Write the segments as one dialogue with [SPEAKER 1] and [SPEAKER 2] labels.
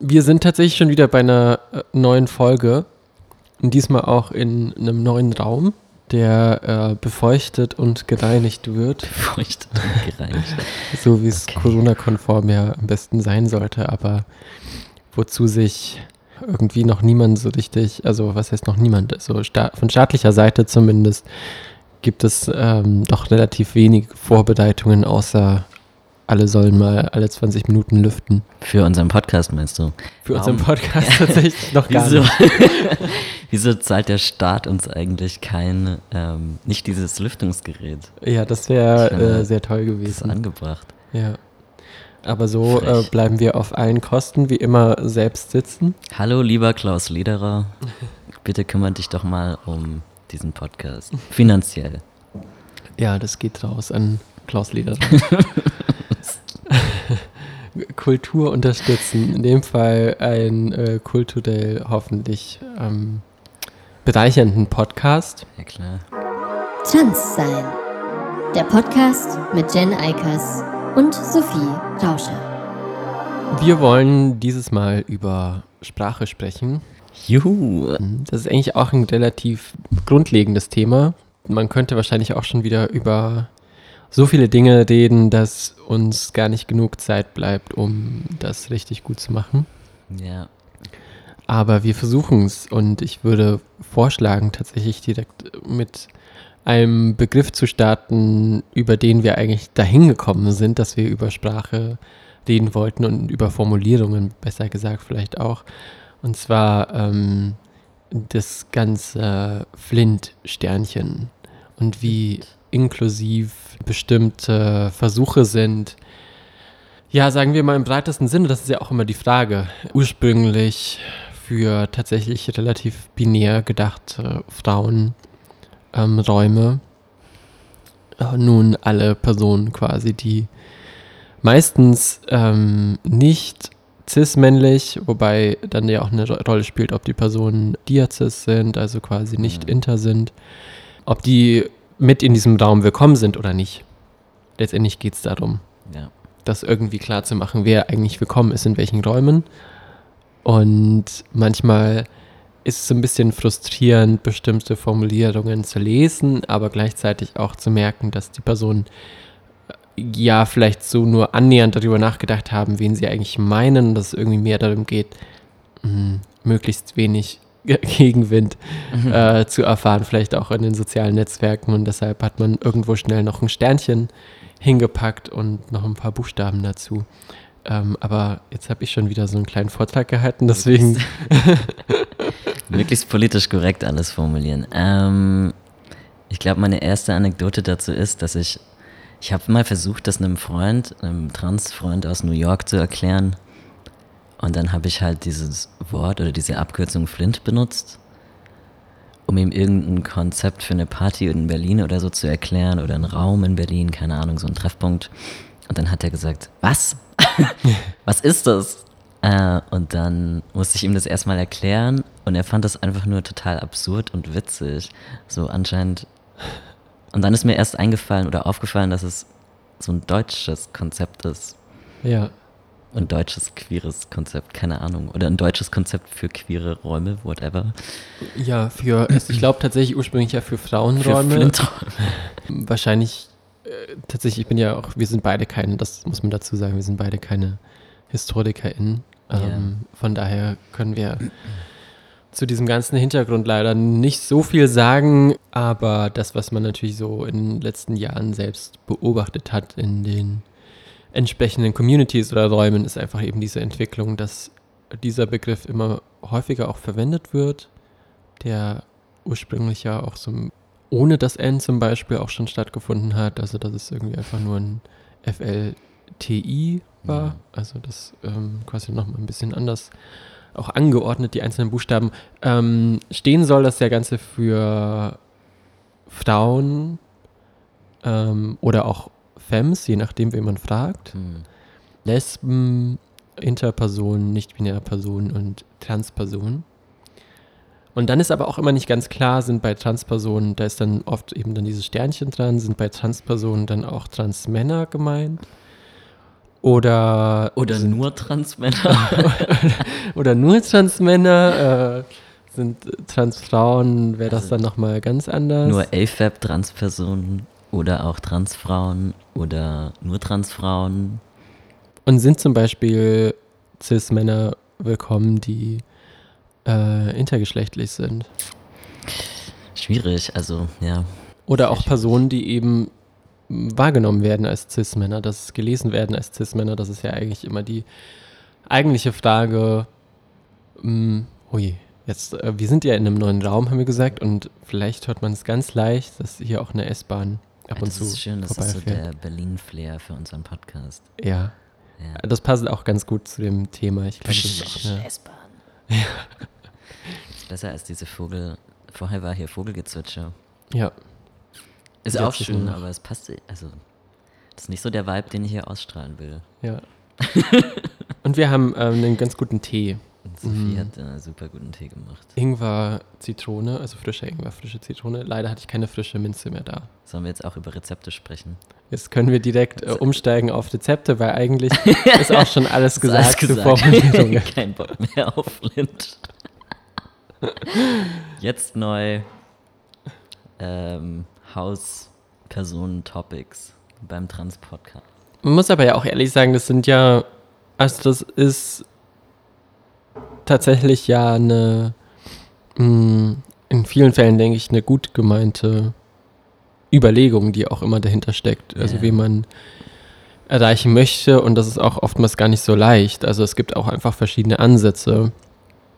[SPEAKER 1] Wir sind tatsächlich schon wieder bei einer äh, neuen Folge. Und diesmal auch in einem neuen Raum, der äh, befeuchtet und gereinigt wird.
[SPEAKER 2] Befeuchtet und gereinigt.
[SPEAKER 1] so wie es okay. Corona-konform ja am besten sein sollte, aber wozu sich irgendwie noch niemand so richtig, also was heißt noch niemand, also sta von staatlicher Seite zumindest, gibt es ähm, doch relativ wenige Vorbereitungen außer alle sollen mal alle 20 Minuten lüften.
[SPEAKER 2] Für unseren Podcast meinst du?
[SPEAKER 1] Für Warum? unseren Podcast tatsächlich noch gar
[SPEAKER 2] wieso,
[SPEAKER 1] nicht.
[SPEAKER 2] wieso zahlt der Staat uns eigentlich kein, ähm, nicht dieses Lüftungsgerät?
[SPEAKER 1] Ja, das wäre äh, sehr toll gewesen. Das
[SPEAKER 2] ist angebracht.
[SPEAKER 1] Ja. Aber so äh, bleiben wir auf allen Kosten wie immer selbst sitzen.
[SPEAKER 2] Hallo, lieber Klaus Lederer. Bitte kümmere dich doch mal um diesen Podcast. Finanziell.
[SPEAKER 1] Ja, das geht raus an Klaus Lederer. Kultur unterstützen. In dem Fall ein äh, kulturell hoffentlich ähm, bereichernden Podcast.
[SPEAKER 2] Ja, klar.
[SPEAKER 3] Trans sein. Der Podcast mit Jen Eikers und Sophie Rauscher.
[SPEAKER 1] Wir wollen dieses Mal über Sprache sprechen.
[SPEAKER 2] Juhu.
[SPEAKER 1] Das ist eigentlich auch ein relativ grundlegendes Thema. Man könnte wahrscheinlich auch schon wieder über so viele Dinge reden, dass uns gar nicht genug Zeit bleibt, um das richtig gut zu machen.
[SPEAKER 2] Ja.
[SPEAKER 1] Aber wir versuchen es und ich würde vorschlagen, tatsächlich direkt mit einem Begriff zu starten, über den wir eigentlich dahin gekommen sind, dass wir über Sprache reden wollten und über Formulierungen, besser gesagt vielleicht auch. Und zwar ähm, das ganze Flint-Sternchen und wie inklusiv bestimmte Versuche sind. Ja, sagen wir mal im breitesten Sinne, das ist ja auch immer die Frage. Ursprünglich für tatsächlich relativ binär gedachte Frauenräume. Ähm, äh, nun alle Personen quasi, die meistens ähm, nicht cis-männlich, wobei dann ja auch eine Rolle spielt, ob die Personen diacis sind, also quasi nicht mhm. inter sind, ob die mit in diesem Raum willkommen sind oder nicht. Letztendlich geht es darum,
[SPEAKER 2] ja.
[SPEAKER 1] das irgendwie klar zu machen, wer eigentlich willkommen ist in welchen Räumen. Und manchmal ist es ein bisschen frustrierend, bestimmte Formulierungen zu lesen, aber gleichzeitig auch zu merken, dass die Personen äh, ja vielleicht so nur annähernd darüber nachgedacht haben, wen sie eigentlich meinen, dass es irgendwie mehr darum geht, mh, hm, möglichst wenig Gegenwind mhm. äh, zu erfahren, vielleicht auch in den sozialen Netzwerken. Und deshalb hat man irgendwo schnell noch ein Sternchen hingepackt und noch ein paar Buchstaben dazu. Ähm, aber jetzt habe ich schon wieder so einen kleinen Vortrag gehalten, deswegen.
[SPEAKER 2] Möglichst politisch korrekt alles formulieren. Ähm, ich glaube, meine erste Anekdote dazu ist, dass ich, ich habe mal versucht, das einem Freund, einem Transfreund aus New York zu erklären, und dann habe ich halt dieses Wort oder diese Abkürzung Flint benutzt, um ihm irgendein Konzept für eine Party in Berlin oder so zu erklären oder einen Raum in Berlin, keine Ahnung, so ein Treffpunkt. Und dann hat er gesagt, was? was ist das? Äh, und dann musste ich ihm das erstmal erklären und er fand das einfach nur total absurd und witzig. So anscheinend. Und dann ist mir erst eingefallen oder aufgefallen, dass es so ein deutsches Konzept ist.
[SPEAKER 1] Ja
[SPEAKER 2] ein deutsches queeres Konzept, keine Ahnung. Oder ein deutsches Konzept für queere Räume, whatever.
[SPEAKER 1] Ja, für, ich glaube tatsächlich ursprünglich ja für Frauenräume. Für Flinträume. Wahrscheinlich, äh, tatsächlich, ich bin ja auch, wir sind beide keine, das muss man dazu sagen, wir sind beide keine HistorikerInnen. Ähm, yeah. Von daher können wir zu diesem ganzen Hintergrund leider nicht so viel sagen, aber das, was man natürlich so in den letzten Jahren selbst beobachtet hat in den entsprechenden Communities oder Räumen ist einfach eben diese Entwicklung, dass dieser Begriff immer häufiger auch verwendet wird, der ursprünglich ja auch so ohne das N zum Beispiel auch schon stattgefunden hat, also dass es irgendwie einfach nur ein FLTI war, ja. also das ähm, quasi nochmal ein bisschen anders auch angeordnet, die einzelnen Buchstaben. Ähm, stehen soll das ja Ganze für Frauen ähm, oder auch Femmes, je nachdem, wen man fragt. Hm. Lesben, Interpersonen, nicht-binäre Personen und Transpersonen. Und dann ist aber auch immer nicht ganz klar, sind bei Transpersonen, da ist dann oft eben dann dieses Sternchen dran, sind bei Transpersonen dann auch Transmänner gemeint? Oder.
[SPEAKER 2] Oder nur Transmänner.
[SPEAKER 1] oder nur Transmänner. Äh, sind Transfrauen, wäre das also dann nochmal ganz anders.
[SPEAKER 2] Nur AFAB-Transpersonen oder auch Transfrauen oder nur Transfrauen.
[SPEAKER 1] Und sind zum Beispiel Cis-Männer willkommen, die äh, intergeschlechtlich sind?
[SPEAKER 2] Schwierig, also ja.
[SPEAKER 1] Oder auch Personen, die eben wahrgenommen werden als Cis-Männer, dass gelesen werden als Cis-Männer, das ist ja eigentlich immer die eigentliche Frage. Mh, ui, jetzt, äh, wir sind ja in einem neuen Raum, haben wir gesagt, und vielleicht hört man es ganz leicht, dass hier auch eine S-Bahn ab und
[SPEAKER 2] das
[SPEAKER 1] zu.
[SPEAKER 2] Das ist schön, das ist so der Berlin-Flair für unseren Podcast.
[SPEAKER 1] Ja. ja. Das passt auch ganz gut zu dem Thema. Ich glaube, das ist auch eine S-Bahn. Ja.
[SPEAKER 2] Ist besser als diese Vogel. Vorher war hier Vogelgezwitscher.
[SPEAKER 1] Ja.
[SPEAKER 2] Ist auch schön, aber es passt. Also, das ist nicht so der Vibe, den ich hier ausstrahlen will.
[SPEAKER 1] Ja. Und wir haben ähm, einen ganz guten Tee.
[SPEAKER 2] Sophie mhm. hat einen super guten Tee gemacht.
[SPEAKER 1] Ingwer, Zitrone, also frische Ingwer, frische Zitrone. Leider hatte ich keine frische Minze mehr da.
[SPEAKER 2] Sollen wir jetzt auch über Rezepte sprechen?
[SPEAKER 1] Jetzt können wir direkt äh, umsteigen auf Rezepte, weil eigentlich ist auch schon alles gesagt, alles
[SPEAKER 2] gesagt. Kein Bock mehr auf Flint. Jetzt neu ähm, Hauspersonen-Topics beim Trans-Podcast.
[SPEAKER 1] Man muss aber ja auch ehrlich sagen, das sind ja, also das ist tatsächlich ja eine, mm, in vielen Fällen denke ich, eine gut gemeinte Überlegung, die auch immer dahinter steckt. Also yeah. wie man erreichen möchte und das ist auch oftmals gar nicht so leicht. Also es gibt auch einfach verschiedene Ansätze.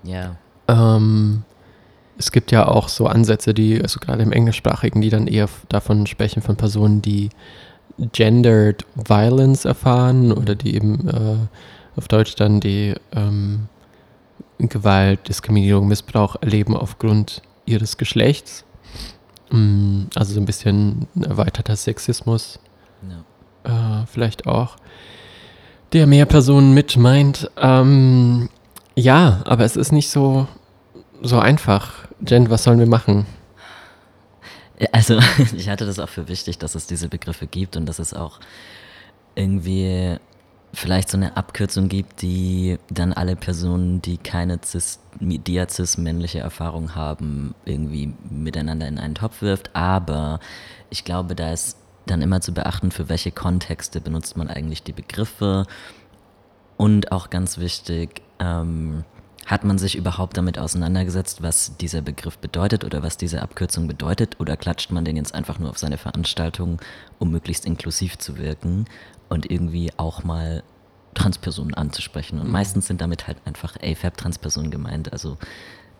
[SPEAKER 2] Ja.
[SPEAKER 1] Ähm, es gibt ja auch so Ansätze, die, also gerade im Englischsprachigen, die dann eher davon sprechen, von Personen, die gendered violence erfahren oder die eben äh, auf Deutsch dann die ähm, Gewalt, Diskriminierung, Missbrauch erleben aufgrund ihres Geschlechts. Mm, also so ein bisschen erweiterter Sexismus. Ja. Äh, vielleicht auch. Der mehr Personen mit meint. Ähm, ja, aber es ist nicht so, so einfach. Jen, was sollen wir machen?
[SPEAKER 2] Also, ich hatte das auch für wichtig, dass es diese Begriffe gibt und dass es auch irgendwie vielleicht so eine Abkürzung gibt, die dann alle Personen, die keine cis, diazis-männliche Erfahrung haben, irgendwie miteinander in einen Topf wirft. Aber ich glaube, da ist dann immer zu beachten, für welche Kontexte benutzt man eigentlich die Begriffe. Und auch ganz wichtig, ähm, hat man sich überhaupt damit auseinandergesetzt, was dieser Begriff bedeutet oder was diese Abkürzung bedeutet? Oder klatscht man den jetzt einfach nur auf seine Veranstaltung, um möglichst inklusiv zu wirken und irgendwie auch mal Transpersonen anzusprechen? Und mhm. meistens sind damit halt einfach AFAB-Transpersonen gemeint. Also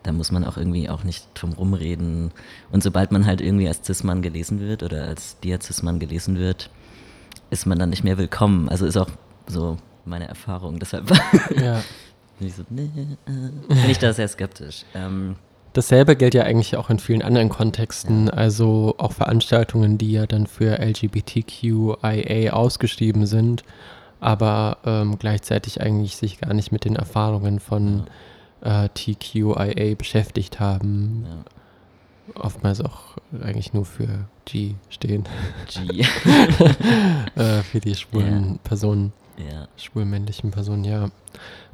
[SPEAKER 2] da muss man auch irgendwie auch nicht drum rumreden. Und sobald man halt irgendwie als Cis-Mann gelesen wird oder als Dia-Cis-Mann gelesen wird, ist man dann nicht mehr willkommen. Also ist auch so meine Erfahrung. Deshalb ja. bin ich so, nee, äh, bin ich da sehr skeptisch. Ähm,
[SPEAKER 1] Dasselbe gilt ja eigentlich auch in vielen anderen Kontexten, also auch Veranstaltungen, die ja dann für LGBTQIA ausgeschrieben sind, aber ähm, gleichzeitig eigentlich sich gar nicht mit den Erfahrungen von äh, TQIA beschäftigt haben. Ja. Oftmals auch eigentlich nur für G stehen.
[SPEAKER 2] G.
[SPEAKER 1] äh, für die schwulen Personen. Ja. Schwulmännlichen Personen, ja.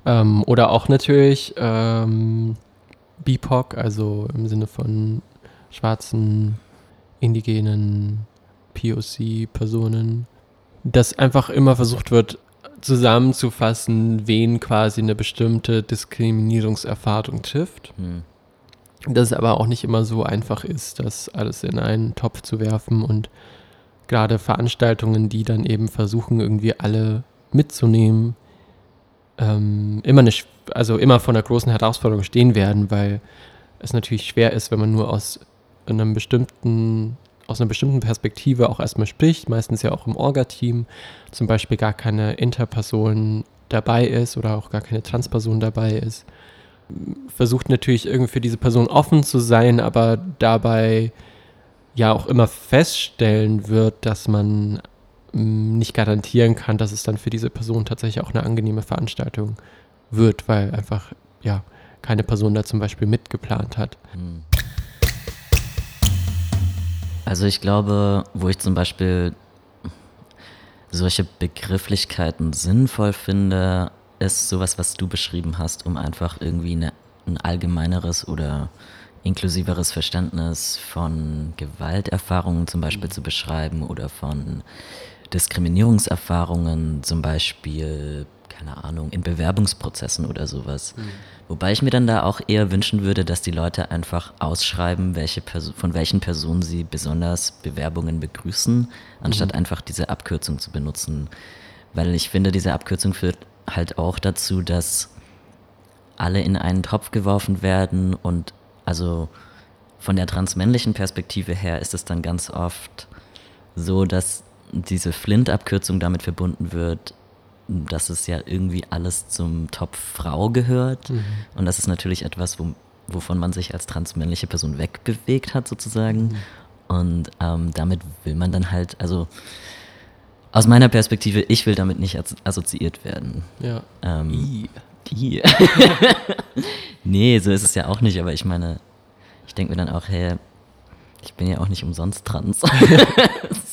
[SPEAKER 1] Ähm, oder auch natürlich ähm, BIPOC, also im Sinne von schwarzen, indigenen POC-Personen, dass einfach immer versucht wird, zusammenzufassen, wen quasi eine bestimmte Diskriminierungserfahrung trifft. Hm. Dass es aber auch nicht immer so einfach ist, das alles in einen Topf zu werfen und gerade Veranstaltungen, die dann eben versuchen, irgendwie alle mitzunehmen, ähm, immer eine, also immer vor einer großen Herausforderung stehen werden, weil es natürlich schwer ist, wenn man nur aus einem bestimmten, aus einer bestimmten Perspektive auch erstmal spricht, meistens ja auch im Orga-Team, zum Beispiel gar keine Interperson dabei ist oder auch gar keine Transperson dabei ist. Versucht natürlich irgendwie für diese Person offen zu sein, aber dabei ja auch immer feststellen wird, dass man nicht garantieren kann, dass es dann für diese Person tatsächlich auch eine angenehme Veranstaltung wird, weil einfach ja keine Person da zum Beispiel mitgeplant hat. Hm.
[SPEAKER 2] Also ich glaube, wo ich zum Beispiel solche Begrifflichkeiten sinnvoll finde, ist sowas, was du beschrieben hast, um einfach irgendwie eine, ein allgemeineres oder inklusiveres Verständnis von Gewalterfahrungen zum Beispiel mhm. zu beschreiben oder von Diskriminierungserfahrungen zum Beispiel, keine Ahnung, in Bewerbungsprozessen oder sowas. Mhm. Wobei ich mir dann da auch eher wünschen würde, dass die Leute einfach ausschreiben, welche von welchen Personen sie besonders Bewerbungen begrüßen, anstatt mhm. einfach diese Abkürzung zu benutzen. Weil ich finde, diese Abkürzung führt halt auch dazu, dass alle in einen Topf geworfen werden und also von der transmännlichen Perspektive her ist es dann ganz oft so, dass diese Flint-Abkürzung damit verbunden wird, dass es ja irgendwie alles zum Topf Frau gehört. Mhm. Und das ist natürlich etwas, wo, wovon man sich als transmännliche Person wegbewegt hat, sozusagen. Mhm. Und ähm, damit will man dann halt, also aus meiner Perspektive, ich will damit nicht assoziiert werden.
[SPEAKER 1] Ja.
[SPEAKER 2] Ähm, I. I. nee, so ist es ja auch nicht, aber ich meine, ich denke mir dann auch, hey, ich bin ja auch nicht umsonst trans.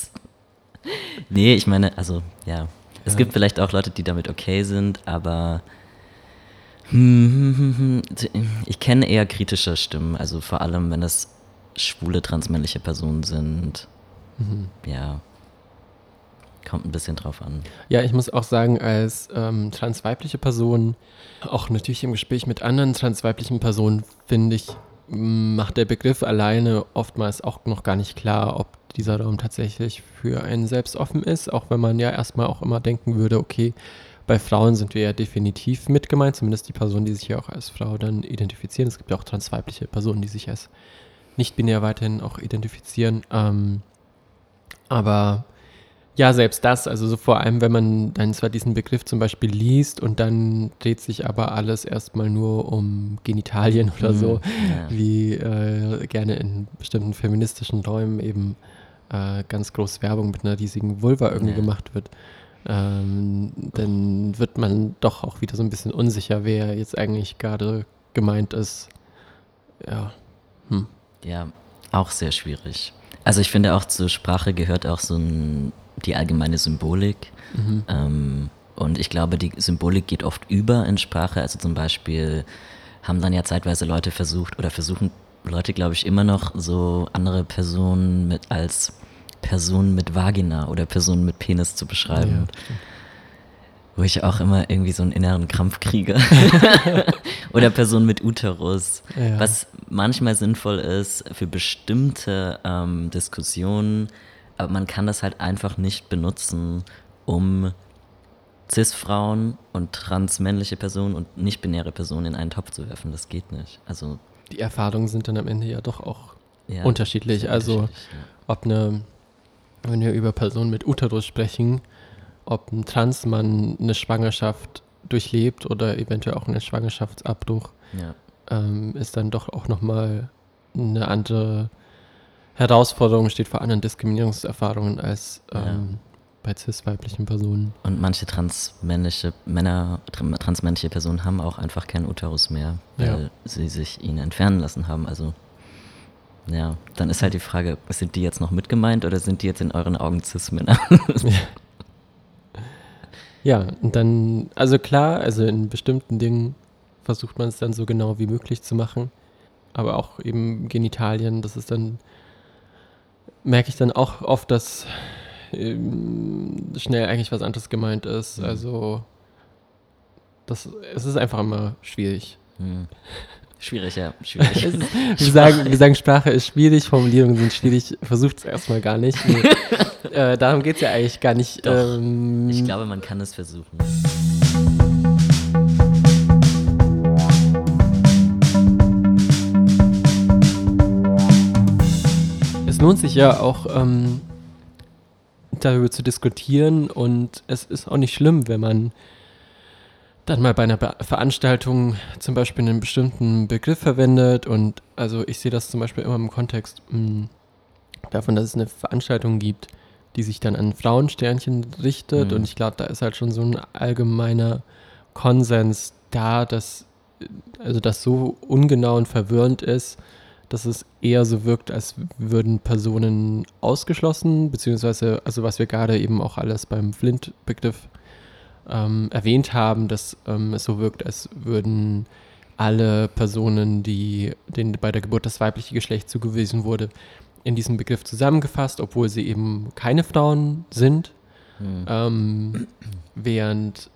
[SPEAKER 2] nee, ich meine, also, ja. Es ja. gibt vielleicht auch Leute, die damit okay sind, aber ich kenne eher kritische Stimmen, also vor allem, wenn es schwule transmännliche Personen sind. Mhm. Ja. Kommt ein bisschen drauf an.
[SPEAKER 1] Ja, ich muss auch sagen, als ähm, transweibliche Person, auch natürlich im Gespräch mit anderen transweiblichen Personen, finde ich, macht der Begriff alleine oftmals auch noch gar nicht klar, ob dieser Raum tatsächlich für einen selbst offen ist, auch wenn man ja erstmal auch immer denken würde, okay, bei Frauen sind wir ja definitiv mit gemeint, zumindest die Personen, die sich ja auch als Frau dann identifizieren. Es gibt ja auch transweibliche Personen, die sich als nicht-binär weiterhin auch identifizieren. Ähm, aber ja, selbst das, also so vor allem, wenn man dann zwar diesen Begriff zum Beispiel liest und dann dreht sich aber alles erstmal nur um Genitalien oder mhm, so, ja. wie äh, gerne in bestimmten feministischen Räumen eben äh, ganz groß Werbung mit einer riesigen Vulva irgendwie ja. gemacht wird, ähm, dann wird man doch auch wieder so ein bisschen unsicher, wer jetzt eigentlich gerade gemeint ist. Ja.
[SPEAKER 2] Hm. Ja, auch sehr schwierig. Also ich finde auch zur Sprache gehört auch so ein die allgemeine Symbolik. Mhm. Ähm, und ich glaube, die Symbolik geht oft über in Sprache. Also zum Beispiel haben dann ja zeitweise Leute versucht oder versuchen Leute, glaube ich, immer noch so andere Personen mit als Personen mit Vagina oder Personen mit Penis zu beschreiben. Ja, wo ich auch immer irgendwie so einen inneren Krampf kriege. Oder Personen mit Uterus. Ja. Was manchmal sinnvoll ist für bestimmte ähm, Diskussionen, aber man kann das halt einfach nicht benutzen, um Cis-Frauen und transmännliche Personen und nicht-binäre Personen in einen Topf zu werfen. Das geht nicht. Also
[SPEAKER 1] die Erfahrungen sind dann am Ende ja doch auch ja, unterschiedlich. Also unterschiedlich, ja. ob eine, wenn wir über Personen mit Uterus sprechen, ob ein Transmann eine Schwangerschaft durchlebt oder eventuell auch einen Schwangerschaftsabbruch, ja. ähm, ist dann doch auch nochmal eine andere Herausforderung steht vor anderen Diskriminierungserfahrungen als ähm, ja. bei cis-weiblichen Personen.
[SPEAKER 2] Und manche transmännliche Männer, transmännliche Personen haben auch einfach keinen Uterus mehr, weil ja. sie sich ihn entfernen lassen haben. Also ja, dann ist halt die Frage, sind die jetzt noch mitgemeint oder sind die jetzt in euren Augen cis-Männer?
[SPEAKER 1] ja, und dann, also klar, also in bestimmten Dingen versucht man es dann so genau wie möglich zu machen. Aber auch eben Genitalien, das ist dann merke ich dann auch oft, dass ähm, schnell eigentlich was anderes gemeint ist. Mhm. Also das, es ist einfach immer schwierig.
[SPEAKER 2] Mhm. Schwierig, ja. Schwierig.
[SPEAKER 1] ist, wir, sagen, wir sagen, Sprache ist schwierig, Formulierungen sind schwierig. Versucht es erstmal gar nicht. Nee. äh, darum geht es ja eigentlich gar nicht.
[SPEAKER 2] Doch, ähm, ich glaube, man kann es versuchen.
[SPEAKER 1] lohnt sich ja auch ähm, darüber zu diskutieren und es ist auch nicht schlimm, wenn man dann mal bei einer Be Veranstaltung zum Beispiel einen bestimmten Begriff verwendet und also ich sehe das zum Beispiel immer im Kontext mh, hm, davon, dass es eine Veranstaltung gibt, die sich dann an Frauensternchen richtet mhm. und ich glaube, da ist halt schon so ein allgemeiner Konsens da, dass also das so ungenau und verwirrend ist, dass es eher so wirkt, als würden Personen ausgeschlossen, beziehungsweise, also was wir gerade eben auch alles beim Flint-Begriff ähm, erwähnt haben, dass ähm, es so wirkt, als würden alle Personen, die denen bei der Geburt das weibliche Geschlecht zugewiesen wurde, in diesem Begriff zusammengefasst, obwohl sie eben keine Frauen sind, mhm. ähm, während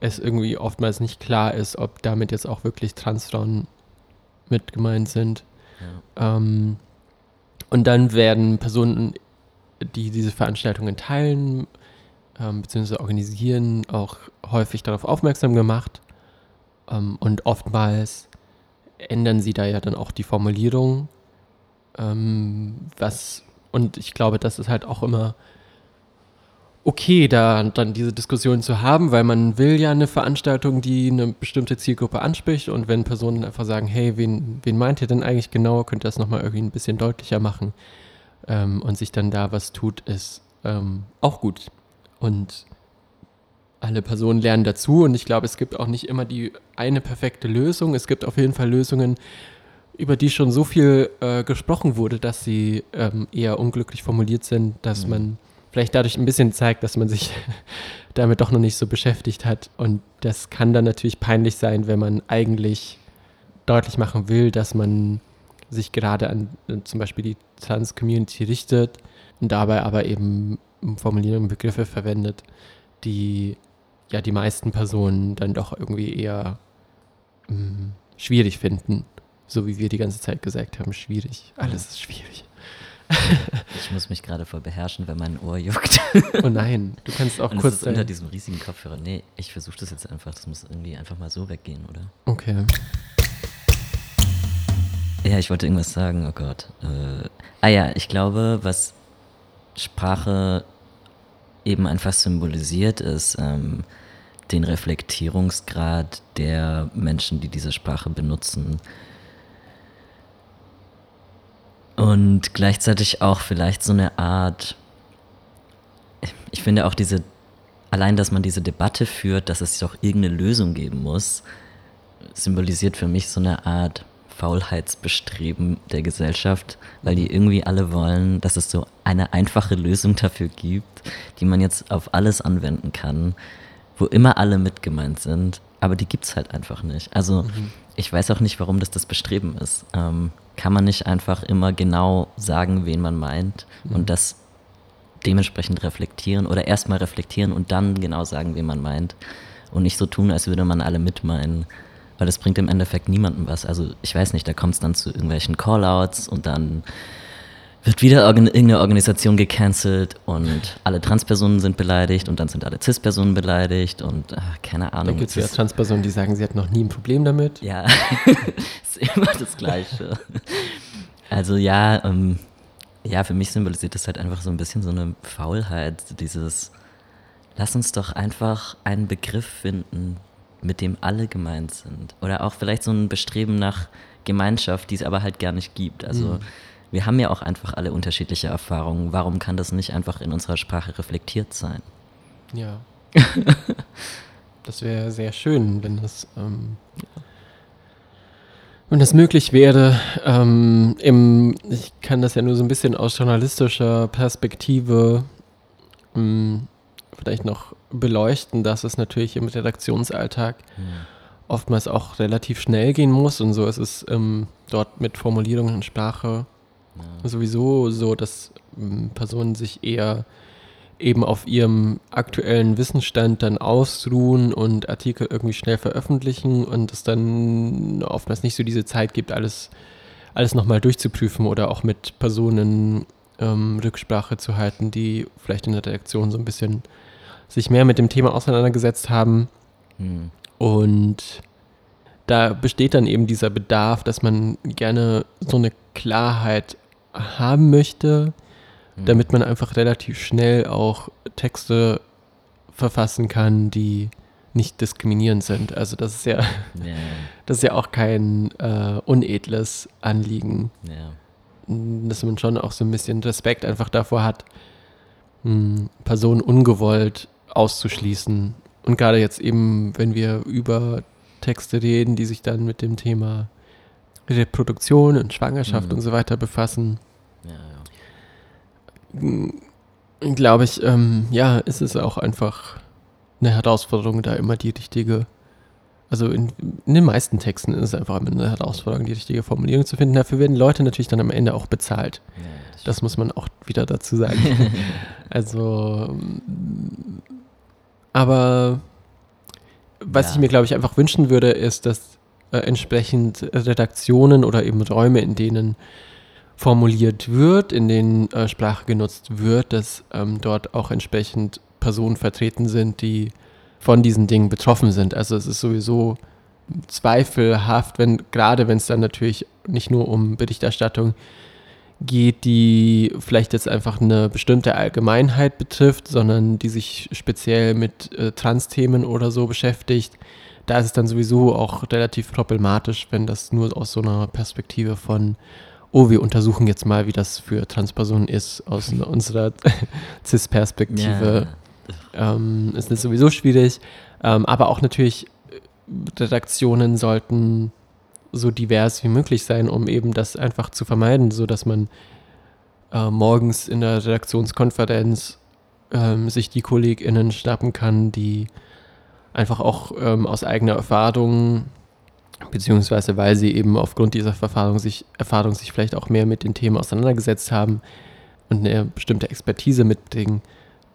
[SPEAKER 1] es irgendwie oftmals nicht klar ist, ob damit jetzt auch wirklich Transfrauen mit gemeint sind. Ja. Ähm, und dann werden Personen, die diese Veranstaltungen teilen, ähm, bzw. organisieren, auch häufig darauf aufmerksam gemacht. Ähm, und oftmals ändern sie da ja dann auch die Formulierung. Ähm, was, und ich glaube, das ist halt auch immer okay, da dann diese Diskussion zu haben, weil man will ja eine Veranstaltung, die eine bestimmte Zielgruppe anspricht und wenn Personen einfach sagen, hey, wen, wen meint ihr denn eigentlich genau, könnt ihr das nochmal irgendwie ein bisschen deutlicher machen ähm, und sich dann da was tut, ist ähm, auch gut. Und alle Personen lernen dazu und ich glaube, es gibt auch nicht immer die eine perfekte Lösung. Es gibt auf jeden Fall Lösungen, über die schon so viel äh, gesprochen wurde, dass sie ähm, eher unglücklich formuliert sind, dass mhm. man vielleicht dadurch ein bisschen zeigt, dass man sich damit doch noch nicht so beschäftigt hat. Und das kann dann natürlich peinlich sein, wenn man eigentlich deutlich machen will, dass man sich gerade an äh, zum Beispiel die Trans-Community richtet und dabei aber eben Formulierungen, Begriffe verwendet, die ja die meisten Personen dann doch irgendwie eher mh, mm, schwierig finden. So wie wir die ganze Zeit gesagt haben, schwierig. Alles ist schwierig.
[SPEAKER 2] Ich muss mich gerade voll beherrschen, wenn mein Ohr juckt.
[SPEAKER 1] Oh nein, du kannst auch
[SPEAKER 2] Und
[SPEAKER 1] kurz.
[SPEAKER 2] Ist unter diesem riesigen Kopfhörer. Nee, ich versuche das jetzt einfach. Das muss irgendwie einfach mal so weggehen, oder?
[SPEAKER 1] Okay.
[SPEAKER 2] Ja, ich wollte irgendwas sagen. Oh Gott. Äh, ah ja, ich glaube, was Sprache eben einfach symbolisiert, ist ähm, den Reflektierungsgrad der Menschen, die diese Sprache benutzen. Und gleichzeitig auch vielleicht so eine Art, ich finde auch diese, allein, dass man diese Debatte führt, dass es doch irgendeine Lösung geben muss, symbolisiert für mich so eine Art Faulheitsbestreben der Gesellschaft, weil die irgendwie alle wollen, dass es so eine einfache Lösung dafür gibt, die man jetzt auf alles anwenden kann, wo immer alle mit gemeint sind, aber die gibt es halt einfach nicht. Also mhm. ich weiß auch nicht, warum das das Bestreben ist. Ähm, kann man nicht einfach immer genau sagen, wen man meint mhm. und das dementsprechend reflektieren oder erstmal reflektieren und dann genau sagen, wen man meint und nicht so tun, als würde man alle mitmeinen weil das bringt im Endeffekt niemandem was. Also ich weiß nicht, da kommt es dann zu irgendwelchen Callouts und dann wird wieder irgendeine Organisation gecancelt und alle Transpersonen sind beleidigt und dann sind alle Cis-Personen beleidigt und ach, keine Ahnung.
[SPEAKER 1] Dann gibt es ja Transpersonen, die sagen, sie hatten noch nie ein Problem damit.
[SPEAKER 2] Ja, ist immer das Gleiche. Also ja, ähm, ja, für mich symbolisiert das halt einfach so ein bisschen so eine Faulheit, dieses, lass uns doch einfach einen Begriff finden, mit dem alle gemeint sind. Oder auch vielleicht so ein Bestreben nach Gemeinschaft, die es aber halt gar nicht gibt. Also mhm. wir haben ja auch einfach alle unterschiedliche Erfahrungen. Warum kann das nicht einfach in unserer Sprache reflektiert sein?
[SPEAKER 1] Ja. das wäre sehr schön, wenn das, ähm, wenn das möglich wäre. Ähm, im, ich kann das ja nur so ein bisschen aus journalistischer Perspektive ähm, vielleicht noch beleuchten, dass es natürlich im Redaktionsalltag ja. oftmals auch relativ schnell gehen muss und so ist es ähm, dort mit Formulierungen und Sprache ja. sowieso so, dass ähm, Personen sich eher eben auf ihrem aktuellen Wissensstand dann ausruhen und Artikel irgendwie schnell veröffentlichen und es dann oftmals nicht so diese Zeit gibt, alles, alles nochmal durchzuprüfen oder auch mit Personen ähm, Rücksprache zu halten, die vielleicht in der Redaktion so ein bisschen sich mehr mit dem Thema auseinandergesetzt haben. Mhm. Und da besteht dann eben dieser Bedarf, dass man gerne so eine Klarheit haben möchte, mhm. damit man einfach relativ schnell auch Texte verfassen kann, die nicht diskriminierend sind. Also das ist ja, yeah. das ist ja auch kein äh, unedles Anliegen. Yeah. Dass man schon auch so ein bisschen Respekt einfach davor hat, hm, Personen ungewollt auszuschließen. Und gerade jetzt eben, wenn wir über Texte reden, die sich dann mit dem Thema Reproduktion und Schwangerschaft mhm. und so weiter befassen,
[SPEAKER 2] ja, ja.
[SPEAKER 1] glaube ich, ähm, ja, ist es auch einfach eine Herausforderung, da immer die richtige, also in, in, den meisten Texten ist es einfach immer eine Herausforderung, die richtige Formulierung zu finden. Dafür werden Leute natürlich dann am Ende auch bezahlt. Ja, das, das muss man auch wieder dazu sagen. also, aber was ja. ich mir, glaube ich, einfach wünschen würde, ist, dass äh, entsprechend Redaktionen oder eben Räume, in denen formuliert wird, in denen äh, Sprache genutzt wird, dass ähm, dort auch entsprechend Personen vertreten sind, die von diesen Dingen betroffen sind. Also es ist sowieso zweifelhaft, wenn gerade wenn es dann natürlich nicht nur um Berichterstattung geht, die vielleicht jetzt einfach eine bestimmte Allgemeinheit betrifft, sondern die sich speziell mit äh, Trans-Themen oder so beschäftigt, da ist es dann sowieso auch relativ problematisch, wenn das nur aus so einer Perspektive von, oh, wir untersuchen jetzt mal, wie das für Transpersonen ist, aus unserer CIS-Perspektive. Ja. Ähm, ist das sowieso schwierig. Ähm, aber auch natürlich, äh, Redaktionen sollten so divers wie möglich sein, um eben das einfach zu vermeiden, sodass man äh, morgens in der Redaktionskonferenz ähm, sich die KollegInnen schnappen kann, die einfach auch ähm, aus eigener Erfahrung, beziehungsweise weil sie eben aufgrund dieser Erfahrung sich, Erfahrung sich vielleicht auch mehr mit den Themen auseinandergesetzt haben und eine bestimmte Expertise mitbringen,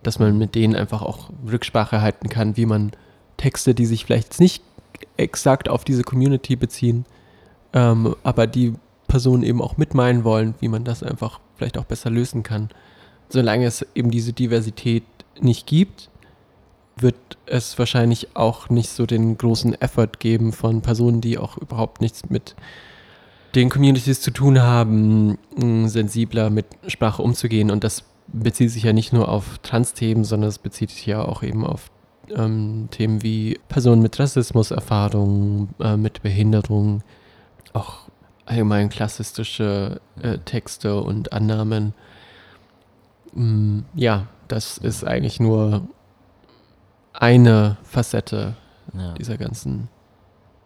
[SPEAKER 1] dass man mit denen einfach auch Rücksprache halten kann, wie man Texte, die sich vielleicht nicht exakt auf diese Community beziehen, ähm, aber die Personen eben auch mitmeinen wollen, wie man das einfach vielleicht auch besser lösen kann. Solange es eben diese Diversität nicht gibt, wird es wahrscheinlich auch nicht so den großen Effort geben von Personen, die auch überhaupt nichts mit den Communities zu tun haben, sensibler mit Sprache umzugehen. Und das bezieht sich ja nicht nur auf Trans-Themen, sondern es bezieht sich ja auch eben auf ähm, Themen wie Personen mit Rassismuserfahrungen, äh, mit Behinderung, auch allgemein klassistische äh, Texte und Annahmen. Mm, ja, das ist eigentlich nur eine Facette ja. dieser ganzen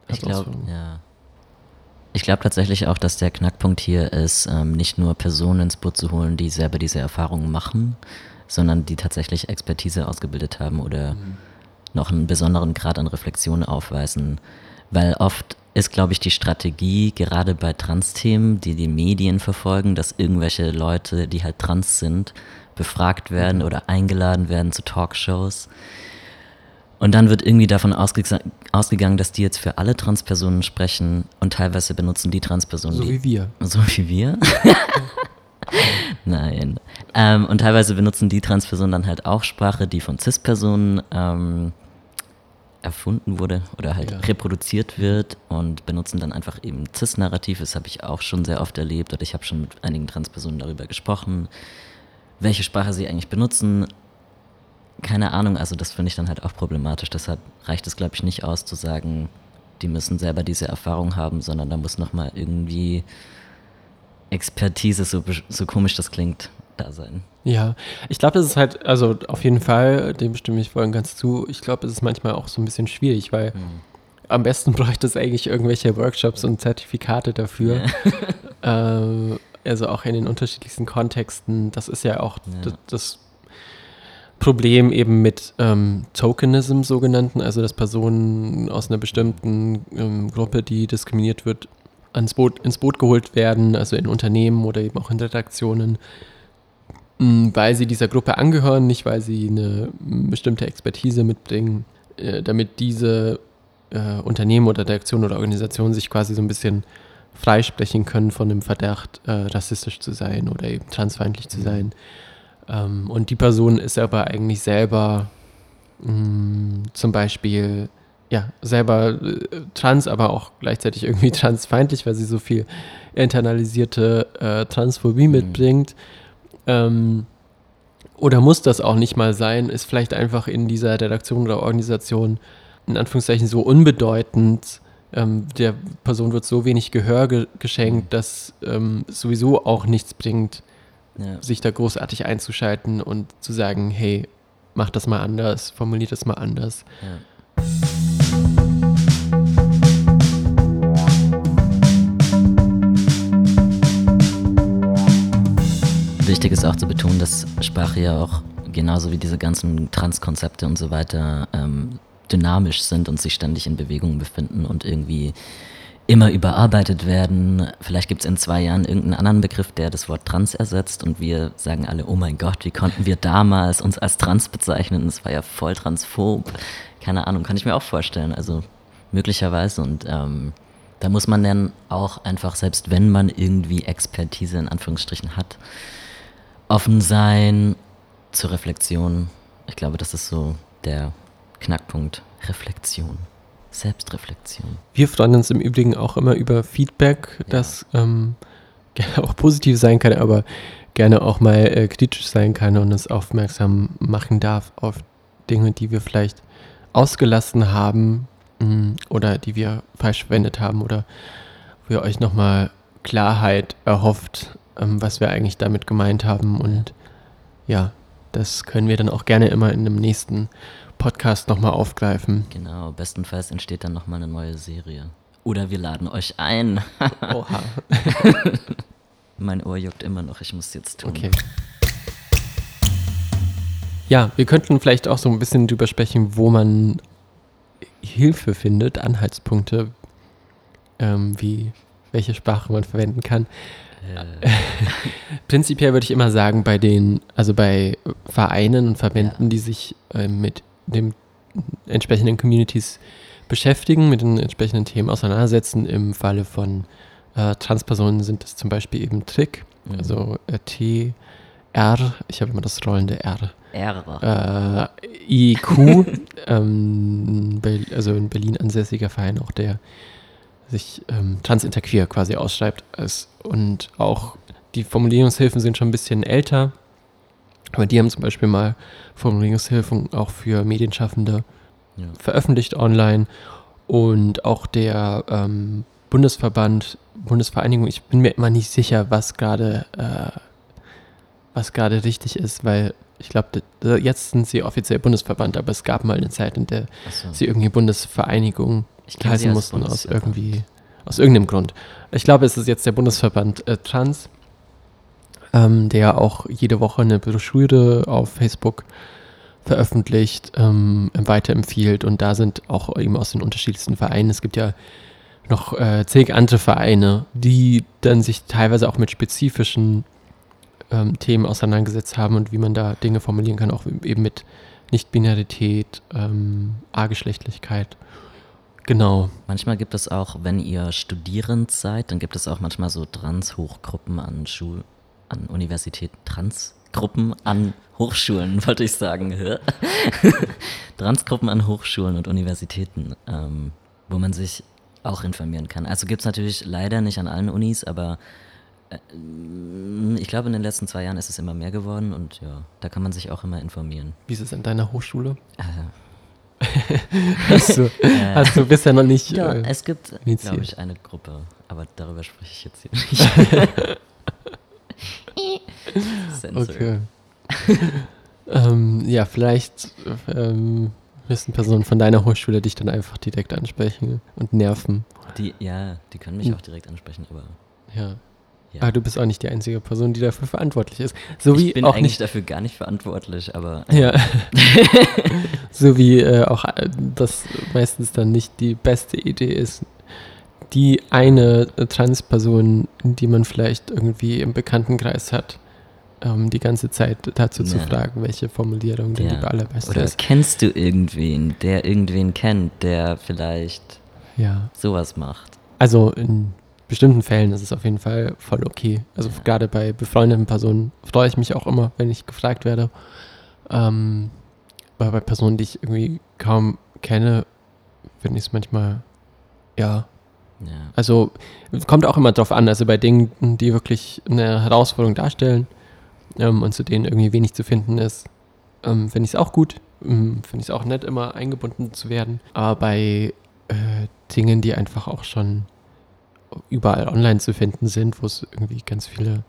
[SPEAKER 2] ich glaube, ja. Ich glaube tatsächlich auch, dass der Knackpunkt hier ist, ähm, nicht nur Personen ins Boot zu holen, die selber diese Erfahrungen machen, sondern die tatsächlich Expertise ausgebildet haben oder mhm. noch einen besonderen Grad an Reflexion aufweisen. Weil oft ist, glaube ich, die Strategie, gerade bei Trans-Themen, die die Medien verfolgen, dass irgendwelche Leute, die halt trans sind, befragt werden mhm. oder eingeladen werden zu Talkshows. Und dann wird irgendwie davon ausge ausgegangen, dass die jetzt für alle Transpersonen sprechen und teilweise benutzen die Transpersonen.
[SPEAKER 1] So wie wir.
[SPEAKER 2] So wie wir? Nein. Ähm, und teilweise benutzen die Transpersonen dann halt auch Sprache, die von Cis-Personen ähm, erfunden wurde oder halt ja. reproduziert wird und benutzen dann einfach eben Cis-Narrativ. Das habe ich auch schon sehr oft erlebt oder ich habe schon mit einigen Transpersonen darüber gesprochen, welche Sprache sie eigentlich benutzen. Keine Ahnung, also das finde ich dann halt auch problematisch. Deshalb reicht es, glaube ich, nicht aus zu sagen, die müssen selber diese Erfahrung haben, sondern da muss nochmal irgendwie Expertise, so, so komisch das klingt, da sein.
[SPEAKER 1] Ja, ich glaube, das ist halt, also auf jeden Fall, dem stimme ich vorhin ganz zu. Ich glaube, es ist manchmal auch so ein bisschen schwierig, weil mhm. am besten bräuchte es eigentlich irgendwelche Workshops und Zertifikate dafür. Ja. äh, also auch in den unterschiedlichsten Kontexten. Das ist ja auch ja. das Problem eben mit ähm, Tokenism sogenannten, also dass Personen aus einer bestimmten ähm, Gruppe, die diskriminiert wird, ans Boot, ins Boot geholt werden, also in Unternehmen oder eben auch in Redaktionen weil sie dieser Gruppe angehören, nicht weil sie eine bestimmte Expertise mitbringen, äh, damit diese äh, Unternehmen oder Reaktionen oder Organisationen sich quasi so ein bisschen freisprechen können von dem Verdacht, äh, rassistisch zu sein oder eben transfeindlich zu sein. Ähm, und die Person ist aber eigentlich selber mm, zum Beispiel ja, selber trans, aber auch gleichzeitig irgendwie transfeindlich, weil sie so viel internalisierte äh, Transphobie mhm. mitbringt ähm, oder muss das auch nicht mal sein, ist vielleicht einfach in dieser Redaktion oder Organisation in Anführungszeichen so unbedeutend, ähm, der Person wird so wenig Gehör ge geschenkt, mhm. dass ähm, es sowieso auch nichts bringt, ja. sich da großartig einzuschalten und zu sagen, hey, mach das mal anders, formuliert das mal anders. Ja.
[SPEAKER 2] Wichtig ist auch zu betonen, dass Sprache ja auch genauso wie diese ganzen Transkonzepte und so weiter ähm, dynamisch sind und sich ständig in Bewegung befinden und irgendwie immer überarbeitet werden. Vielleicht gibt es in zwei Jahren irgendeinen anderen Begriff, der das Wort trans ersetzt und wir sagen alle, oh mein Gott, wie konnten wir damals uns als trans bezeichnen? Das war ja voll transphob. Keine Ahnung, kann ich mir auch vorstellen. Also möglicherweise und ähm, da muss man dann auch einfach, selbst wenn man irgendwie Expertise in Anführungsstrichen hat, offen sein zur Reflexion. Ich glaube, das ist so der Knackpunkt. Reflexion. Selbstreflexion.
[SPEAKER 1] Wir freuen uns im Übrigen auch immer über Feedback, ja. das ähm, gerne auch positiv sein kann, aber gerne auch mal äh, kritisch sein kann und uns aufmerksam machen darf auf Dinge, die wir vielleicht ausgelassen haben mh, mm, oder die wir falsch verwendet haben oder wo ihr euch nochmal Klarheit erhofft, ähm, was wir eigentlich damit gemeint haben und ja, das können wir dann auch gerne immer in einem nächsten Podcast nochmal aufgreifen.
[SPEAKER 2] Genau, bestenfalls entsteht dann nochmal eine neue Serie. Oder wir laden euch ein. Oha. mein Ohr juckt immer noch, ich muss es jetzt tun.
[SPEAKER 1] Okay. Ja, wir könnten vielleicht auch so ein bisschen drüber sprechen, wo man Hilfe findet, Anhaltspunkte, ähm, wie welche Sprache man verwenden kann. Prinzipiell würde ich immer sagen, bei den, also bei Vereinen und Verbänden, ja. die sich äh, mit den entsprechenden Communities beschäftigen, mit den entsprechenden Themen auseinandersetzen. Im Falle von äh, Transpersonen sind das zum Beispiel eben Trick, mhm. also äh, T, R, ich habe immer das rollende R. R. Äh, IQ, ähm, also in Berlin ansässiger Verein, auch der sich ähm, transinterqueer quasi ausschreibt. Als, und auch die Formulierungshilfen sind schon ein bisschen älter. Aber die haben zum Beispiel mal Formulierungshilfen auch für Medienschaffende ja. veröffentlicht online. Und auch der ähm, Bundesverband, Bundesvereinigung, ich bin mir immer nicht sicher, was gerade äh, was gerade richtig ist, weil ich glaube, jetzt sind sie offiziell Bundesverband, aber es gab mal eine Zeit, in der so. sie irgendwie Bundesvereinigung heißen mussten aus irgendwie aus irgendeinem Grund. Ich glaube, es ist jetzt der Bundesverband äh, Trans ähm, der auch jede Woche eine Broschüre auf Facebook veröffentlicht, ähm, weiterempfiehlt und da sind auch eben aus den unterschiedlichsten Vereinen. Es gibt ja noch äh, zig andere Vereine, die dann sich teilweise auch mit spezifischen ähm, Themen auseinandergesetzt haben und wie man da Dinge formulieren kann, auch eben mit Nichtbinarität, ähm, A-Geschlechtlichkeit. Genau.
[SPEAKER 2] Manchmal gibt es auch, wenn ihr studierend seid, dann gibt es auch manchmal so Trans-Hochgruppen an Schul an Universitäten, Transgruppen an Hochschulen, wollte ich sagen. Transgruppen an Hochschulen und Universitäten, ähm, wo man sich auch informieren kann. Also gibt es natürlich leider nicht an allen Unis, aber äh, ich glaube, in den letzten zwei Jahren ist es immer mehr geworden und ja, da kann man sich auch immer informieren.
[SPEAKER 1] Wie ist es an deiner Hochschule? Äh, hast, du, äh, hast du bisher noch nicht.
[SPEAKER 2] Ja, äh, es gibt, glaube ich, eine Gruppe, aber darüber spreche ich jetzt hier nicht.
[SPEAKER 1] okay. ähm, ja, vielleicht ähm, müssen Personen von deiner Hochschule dich dann einfach direkt ansprechen und nerven.
[SPEAKER 2] Die, ja, die können mich hm. auch direkt ansprechen, aber.
[SPEAKER 1] Ja. Ja. Aber du bist auch nicht die einzige Person, die dafür verantwortlich ist. So ich
[SPEAKER 2] bin
[SPEAKER 1] auch
[SPEAKER 2] eigentlich nicht dafür gar nicht verantwortlich, aber.
[SPEAKER 1] Ja. so wie äh, auch äh, das meistens dann nicht die beste Idee ist, die eine Transperson, die man vielleicht irgendwie im Bekanntenkreis hat, ähm, die ganze Zeit dazu ja. zu fragen, welche Formulierung denn ja. die allerbeste
[SPEAKER 2] Oder
[SPEAKER 1] ist.
[SPEAKER 2] kennst du irgendwen, der irgendwen kennt, der vielleicht ja. sowas macht?
[SPEAKER 1] Also in bestimmten Fällen ist es auf jeden Fall voll okay. Also ja. gerade bei befreundeten Personen freue ich mich auch immer, wenn ich gefragt werde. Ähm, aber bei Personen, die ich irgendwie kaum kenne, finde ich es manchmal, ja, ja. Also kommt auch immer drauf an, also bei Dingen, die wirklich eine Herausforderung darstellen ähm, und zu denen irgendwie wenig zu finden ist, ähm, finde ich es auch gut. Ähm, finde ich es auch nett, immer eingebunden zu werden. Aber bei äh, Dingen, die einfach auch schon überall online zu finden sind, wo es irgendwie ganz viele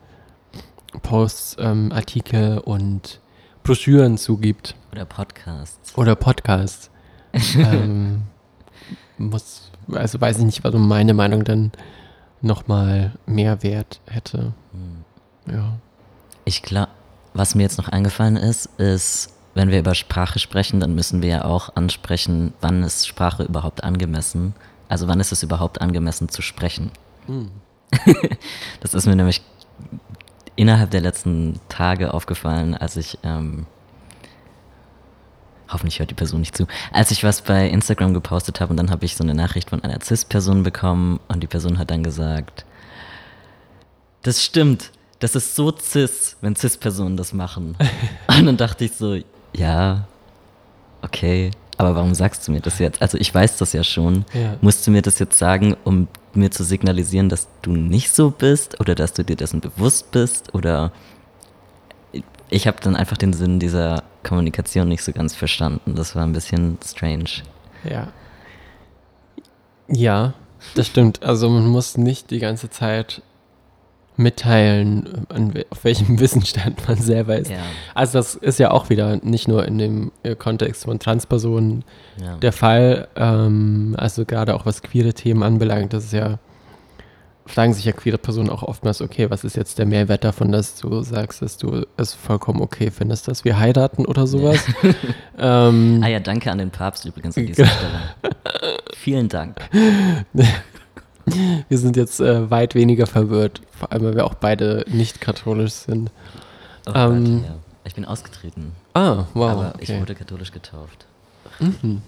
[SPEAKER 1] Posts, ähm, Artikel und Broschüren zugibt.
[SPEAKER 2] Oder Podcasts.
[SPEAKER 1] Oder Podcasts. ähm, muss also weiß ich nicht, warum meine Meinung dann nochmal mehr Wert hätte. Hm. Ja.
[SPEAKER 2] Ich glaube, was mir jetzt noch eingefallen ist, ist, wenn wir über Sprache sprechen, dann müssen wir ja auch ansprechen, wann ist Sprache überhaupt angemessen? Also wann ist es überhaupt angemessen zu sprechen? Hm. das ist mir nämlich innerhalb der letzten Tage aufgefallen, als ich, ähm, hoffentlich hört die Person nicht zu, als ich was bei Instagram gepostet habe und dann habe ich so eine Nachricht von einer CIS-Person bekommen und die Person hat dann gesagt, das stimmt, das ist so CIS, wenn CIS-Personen das machen. und dann dachte ich so, ja, okay, aber warum sagst du mir das jetzt? Also ich weiß das ja schon. Ja. Musst du mir das jetzt sagen, um mir zu signalisieren, dass du nicht so bist oder dass du dir dessen bewusst bist oder ich habe dann einfach den Sinn dieser Kommunikation nicht so ganz verstanden. Das war ein bisschen strange.
[SPEAKER 1] Ja. Ja, das stimmt. Also man muss nicht die ganze Zeit mitteilen, auf welchem Wissensstand man selber ist. Ja. Also das ist ja auch wieder nicht nur in dem äh, Kontext von Transpersonen ja. der Fall, ähm, also gerade auch was queere Themen anbelangt, das ist ja, fragen sich ja queere Personen auch oftmals, okay, was ist jetzt der Mehrwert davon, dass du sagst, dass du es vollkommen okay findest, dass wir heiraten oder sowas.
[SPEAKER 2] Ja. ähm, ah ja, danke an den Papst übrigens an dieser Stelle. Vielen Dank.
[SPEAKER 1] Wir sind jetzt äh, weit weniger verwirrt, vor allem weil wir auch beide nicht katholisch sind.
[SPEAKER 2] Oh ähm, Gott, ja. Ich bin ausgetreten.
[SPEAKER 1] Ah, wow.
[SPEAKER 2] Aber okay. ich wurde katholisch getauft.
[SPEAKER 1] Mhm.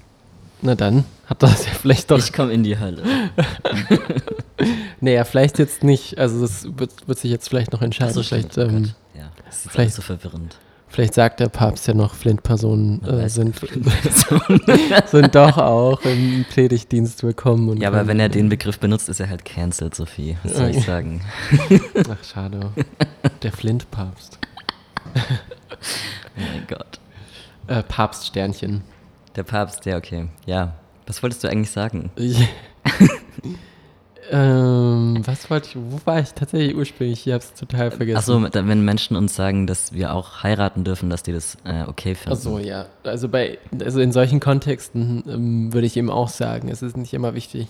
[SPEAKER 1] Na dann, hat das ja vielleicht doch.
[SPEAKER 2] Ich komme in die Hölle.
[SPEAKER 1] naja, vielleicht jetzt nicht. Also, das wird, wird sich jetzt vielleicht noch entscheiden. So, vielleicht, ähm,
[SPEAKER 2] ja, das ist vielleicht so verwirrend.
[SPEAKER 1] Vielleicht sagt der Papst ja noch, Flint-Personen äh, sind, sind doch auch im Predigtdienst willkommen.
[SPEAKER 2] ja, aber wenn er den Begriff benutzt, ist er halt cancelled, Sophie. Was soll ich sagen?
[SPEAKER 1] Ach, schade. Der Flint-Papst.
[SPEAKER 2] oh mein Gott.
[SPEAKER 1] Äh, Papststernchen.
[SPEAKER 2] Der Papst, ja, okay. Ja. Was wolltest du eigentlich sagen?
[SPEAKER 1] Ähm, was wollte ich, wo war ich tatsächlich ursprünglich? Ich habe es total vergessen.
[SPEAKER 2] Achso, wenn Menschen uns sagen, dass wir auch heiraten dürfen, dass die das äh, okay finden.
[SPEAKER 1] Achso, ja. Also, bei, also in solchen Kontexten ähm, würde ich eben auch sagen, es ist nicht immer wichtig,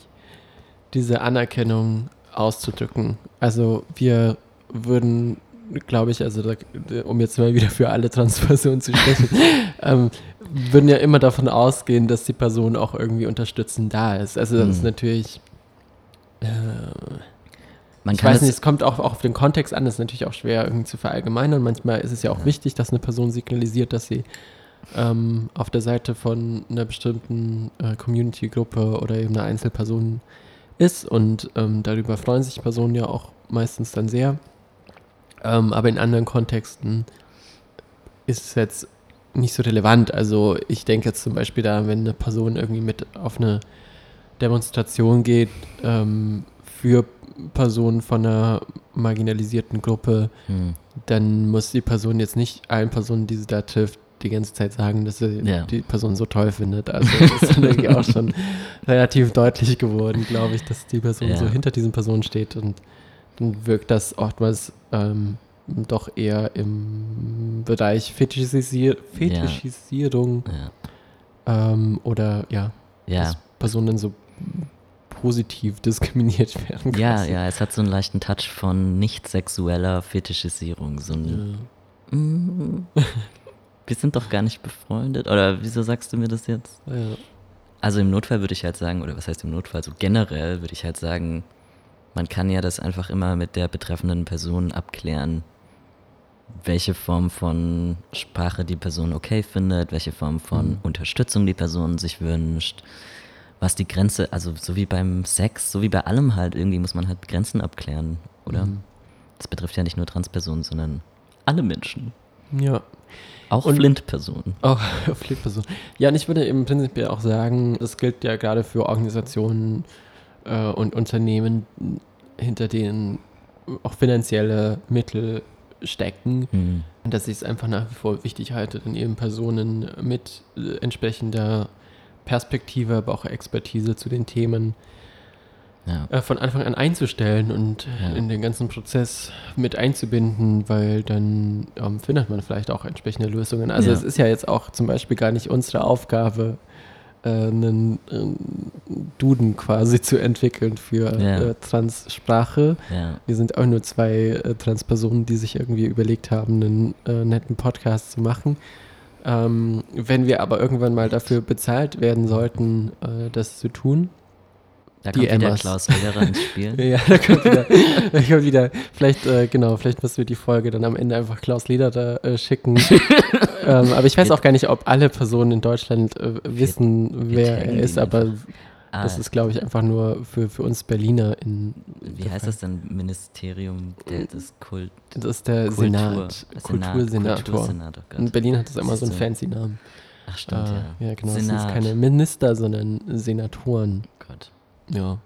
[SPEAKER 1] diese Anerkennung auszudrücken. Also wir würden, glaube ich, also da, um jetzt mal wieder für alle Transpersonen zu sprechen, ähm, würden ja immer davon ausgehen, dass die Person auch irgendwie unterstützend da ist. Also das mhm. ist natürlich äh, man ich weiß nicht, es kommt auch, auch auf den Kontext an, das ist natürlich auch schwer irgendwie zu verallgemeinern. Manchmal ist es ja auch ja. wichtig, dass eine Person signalisiert, dass sie ähm, auf der Seite von einer bestimmten äh, Community-Gruppe oder eben einer Einzelperson ist und ähm, darüber freuen sich Personen ja auch meistens dann sehr. Ähm, aber in anderen Kontexten ist es jetzt nicht so relevant. Also ich denke jetzt zum Beispiel da, wenn eine Person irgendwie mit auf eine Demonstration geht ähm, für Personen von einer marginalisierten Gruppe, hm. dann muss die Person jetzt nicht allen Personen, die sie da trifft, die ganze Zeit sagen, dass sie ja. die Person so toll findet. Also das ist dann irgendwie auch schon relativ deutlich geworden, glaube ich, dass die Person ja. so hinter diesen Personen steht und dann wirkt das oftmals ähm, doch eher im Bereich Fetischisier Fetischisierung ja. Ähm, oder ja, dass Personen so positiv diskriminiert werden.
[SPEAKER 2] Ja, ja, es hat so einen leichten Touch von nicht sexueller Fetischisierung. So ein, ja. mm, wir sind doch gar nicht befreundet. Oder wieso sagst du mir das jetzt? Ja. Also im Notfall würde ich halt sagen, oder was heißt im Notfall? So generell würde ich halt sagen, man kann ja das einfach immer mit der betreffenden Person abklären, welche Form von Sprache die Person okay findet, welche Form von mhm. Unterstützung die Person sich wünscht was die Grenze, also so wie beim Sex, so wie bei allem halt, irgendwie muss man halt Grenzen abklären, oder? Mhm. Das betrifft ja nicht nur Transpersonen, sondern alle Menschen.
[SPEAKER 1] Ja.
[SPEAKER 2] Auch Flint-Personen.
[SPEAKER 1] Auch Flint-Personen. Ja, und ich würde im Prinzip auch sagen, das gilt ja gerade für Organisationen äh, und Unternehmen, hinter denen auch finanzielle Mittel stecken, mhm. dass ich es einfach nach wie vor wichtig halte, dann eben Personen mit äh, entsprechender Perspektive, aber auch Expertise zu den Themen ja. äh, von Anfang an einzustellen und ja. in den ganzen Prozess mit einzubinden, weil dann ähm, findet man vielleicht auch entsprechende Lösungen. Also ja. es ist ja jetzt auch zum Beispiel gar nicht unsere Aufgabe, äh, einen, einen, Duden quasi zu entwickeln für ja. äh, Transsprache. Wir sind auch nur zwei äh, Transpersonen, die sich irgendwie überlegt haben, einen äh, netten Podcast zu machen. Ähm, wenn wir aber irgendwann mal dafür bezahlt werden sollten, äh, das zu tun,
[SPEAKER 2] da kommt wieder Emmas. Klaus Lehrer ins Spiel.
[SPEAKER 1] ja, da kommt wieder, da kommt wieder vielleicht, äh, genau, vielleicht müssen wir die Folge dann am Ende einfach Klaus Leder da äh, schicken. ähm, aber ich weiß auch gar nicht, ob alle Personen in Deutschland äh, wissen, wir, wer er ist, aber ah. das ist, glaube ich, einfach nur für, für uns Berliner in.
[SPEAKER 2] Wie heißt das denn? Ministerium der, des Kult.
[SPEAKER 1] Das ist der Kultur, Senat. Kultursenator. Kultursenator oh in Berlin hat das immer so einen fancy Namen.
[SPEAKER 2] Ach, stimmt,
[SPEAKER 1] äh, ja. Ja, genau. Senat. Das sind keine Minister, sondern Senatoren.
[SPEAKER 2] Gott.
[SPEAKER 1] Ja.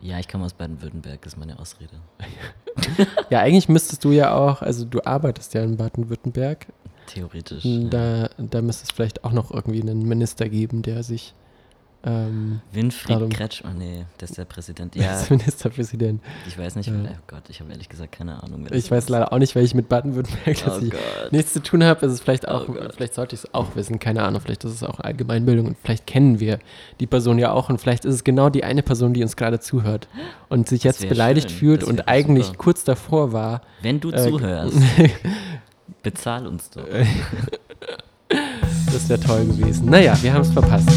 [SPEAKER 2] Ja, ich komme aus Baden-Württemberg, ist meine Ausrede.
[SPEAKER 1] ja, eigentlich müsstest du ja auch, also du arbeitest ja in Baden-Württemberg.
[SPEAKER 2] Theoretisch.
[SPEAKER 1] Da, ja. da müsste es vielleicht auch noch irgendwie einen Minister geben, der sich ähm,
[SPEAKER 2] Winfried darum, Kretschmann, oh nee, das ist der Präsident. Ja,
[SPEAKER 1] das Ministerpräsident.
[SPEAKER 2] Ich weiß nicht, ja. oh Gott, ich habe ehrlich gesagt keine Ahnung.
[SPEAKER 1] Ich weiß ist. leider auch nicht, weil ich mit Baden-Württemberg oh nichts zu tun habe. Ist es vielleicht auch, oh vielleicht sollte ich es auch wissen, keine Ahnung. Vielleicht ist es auch Allgemeinbildung und vielleicht kennen wir die Person ja auch und vielleicht ist es genau die eine Person, die uns gerade zuhört und sich jetzt beleidigt schön. fühlt und eigentlich super. kurz davor war.
[SPEAKER 2] Wenn du äh, zuhörst, bezahl uns doch.
[SPEAKER 1] das wäre toll gewesen. Naja, wir haben es verpasst.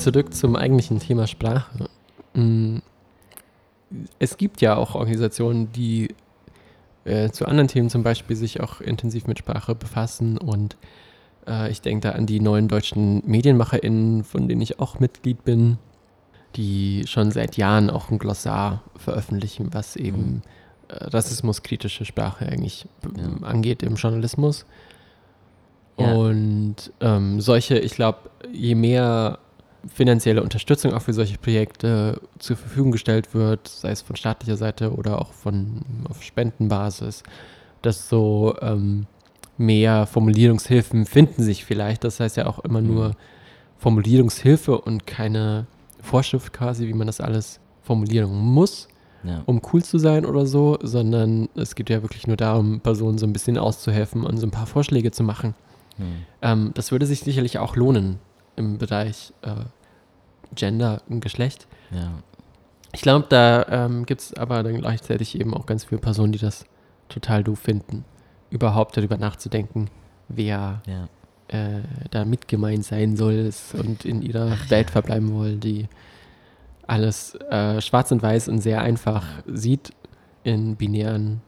[SPEAKER 1] Zurück zum eigentlichen Thema Sprache. Mm, es gibt ja auch Organisationen, die äh, zu anderen Themen zum Beispiel sich auch intensiv mit Sprache befassen und äh, ich denke da an die neuen deutschen MedienmacherInnen, von denen ich auch Mitglied bin, die schon seit Jahren auch ein Glossar veröffentlichen, was eben mhm. äh, rassismuskritische Sprache eigentlich ja. angeht im Journalismus. Ja. Und ähm, solche, ich glaube, je mehr finanzielle Unterstützung auch für solche Projekte zur Verfügung gestellt wird, sei es von staatlicher Seite oder auch von auf Spendenbasis, dass so ähm, mehr Formulierungshilfen finden sich vielleicht. Das heißt ja auch immer nur mhm. Formulierungshilfe und keine Vorschrift quasi, wie man das alles formulieren muss, ja. um cool zu sein oder so, sondern es geht ja wirklich nur darum, Personen so ein bisschen auszuhelfen und so ein paar Vorschläge zu machen. Mhm. Ähm, das würde sich sicherlich auch lohnen, im Bereich äh, Gender und Geschlecht.
[SPEAKER 2] Ja.
[SPEAKER 1] Ich glaube, da ähm, gibt es aber dann gleichzeitig eben auch ganz viele Personen, die das total doof finden, überhaupt darüber nachzudenken, wer ja. äh, da mitgemeint sein soll und in ihrer Ach, Welt ja. verbleiben wollen, die alles äh, schwarz und weiß und sehr einfach sieht in binären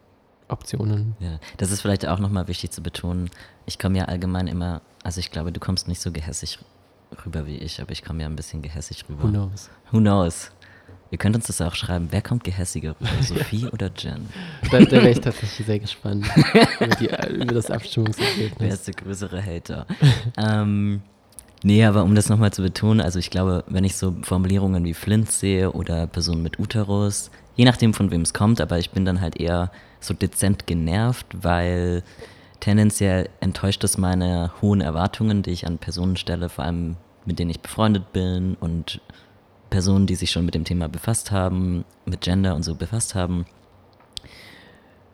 [SPEAKER 1] Optionen.
[SPEAKER 2] Ja, das ist vielleicht auch nochmal wichtig zu betonen. Ich komme ja allgemein immer, also ich glaube, du kommst nicht so gehässig rüber wie ich, aber ich komme ja ein bisschen gehässig rüber.
[SPEAKER 1] Who knows?
[SPEAKER 2] Who knows? Ihr könnt uns das auch schreiben. Wer kommt gehässiger rüber? Sophie oder Jen?
[SPEAKER 1] Da, da wäre ich tatsächlich sehr gespannt über, die, über das Abstimmungsergebnis.
[SPEAKER 2] Wer ist der größere Hater? ähm, nee, aber um das nochmal zu betonen, also ich glaube, wenn ich so Formulierungen wie Flint sehe oder Personen mit Uterus, je nachdem von wem es kommt, aber ich bin dann halt eher so dezent genervt, weil tendenziell enttäuscht es meine hohen Erwartungen, die ich an Personen stelle, vor allem mit denen ich befreundet bin und Personen, die sich schon mit dem Thema befasst haben, mit Gender und so befasst haben.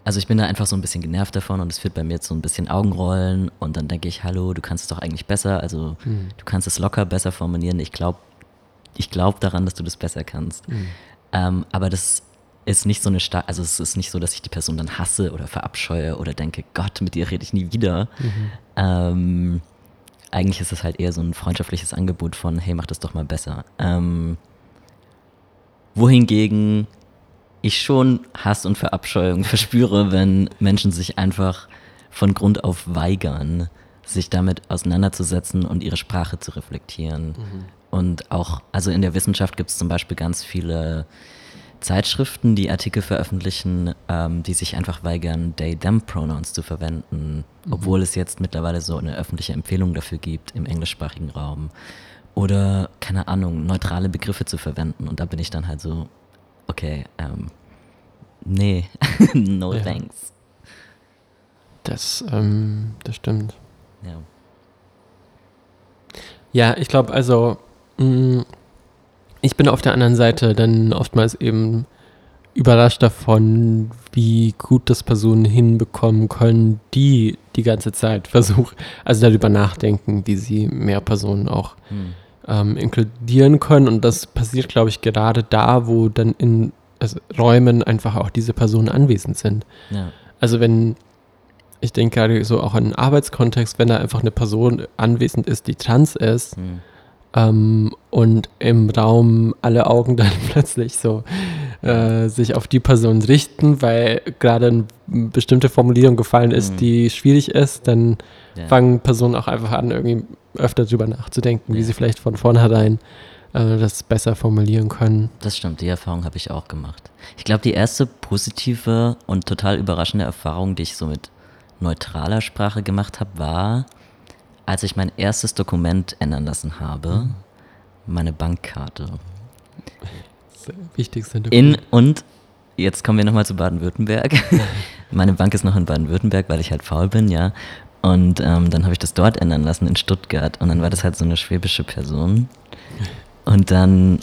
[SPEAKER 2] Also ich bin da einfach so ein bisschen genervt davon und es führt bei mir zu so ein bisschen Augenrollen und dann denke ich, hallo, du kannst es doch eigentlich besser, also mhm. du kannst es locker besser formulieren. Ich glaube ich glaub daran, dass du das besser kannst. Mhm. Ähm, aber das ist nicht so eine stark, also es ist nicht so, dass ich die Person dann hasse oder verabscheue oder denke, Gott, mit dir rede ich nie wieder. Mhm. Ähm, eigentlich ist es halt eher so ein freundschaftliches Angebot von, hey, mach das doch mal besser. Ähm, wohingegen ich schon Hass und Verabscheuung verspüre, wenn Menschen sich einfach von Grund auf weigern, sich damit auseinanderzusetzen und ihre Sprache zu reflektieren. Mhm. Und auch, also in der Wissenschaft gibt es zum Beispiel ganz viele Zeitschriften, die Artikel veröffentlichen, ähm, die sich einfach weigern, they-them-Pronouns zu verwenden. Obwohl es jetzt mittlerweile so eine öffentliche Empfehlung dafür gibt im englischsprachigen Raum. Oder, keine Ahnung, neutrale Begriffe zu verwenden. Und da bin ich dann halt so, okay, ähm, nee, no ja. thanks.
[SPEAKER 1] Das, ähm, das stimmt.
[SPEAKER 2] Ja.
[SPEAKER 1] Ja, ich glaube, also, mh, mm, ich bin auf der anderen Seite dann oftmals eben überrascht davon, wie gut das Personen hinbekommen können, die die ganze Zeit versuchen, also darüber nachdenken, wie sie mehr Personen auch hm. ähm, inkludieren können. Und das passiert, glaube ich, gerade da, wo dann in also Räumen einfach auch diese Personen anwesend sind. Ja. Also wenn, ich denke gerade so auch in Arbeitskontext, wenn da einfach eine Person anwesend ist, die trans ist, hm. Ähm, und im Raum alle Augen dann plötzlich so äh, sich auf die Person richten, weil gerade eine bestimmte Formulierung gefallen ist, mhm. die schwierig ist, dann ja. fangen Personen auch einfach an, irgendwie öfter drüber nachzudenken, ja. wie sie vielleicht von vornherein äh, das besser formulieren können.
[SPEAKER 2] Das stimmt, die Erfahrung habe ich auch gemacht. Ich glaube, die erste positive und total überraschende Erfahrung, die ich so mit neutraler Sprache gemacht habe, war, als ich mein erstes Dokument ändern lassen habe, meine Bankkarte
[SPEAKER 1] wichtigste
[SPEAKER 2] In und jetzt kommen wir nochmal zu Baden-Württemberg. Meine Bank ist noch in Baden-Württemberg, weil ich halt faul bin, ja. Und ähm, dann habe ich das dort ändern lassen in Stuttgart. Und dann war das halt so eine schwäbische Person. Und dann,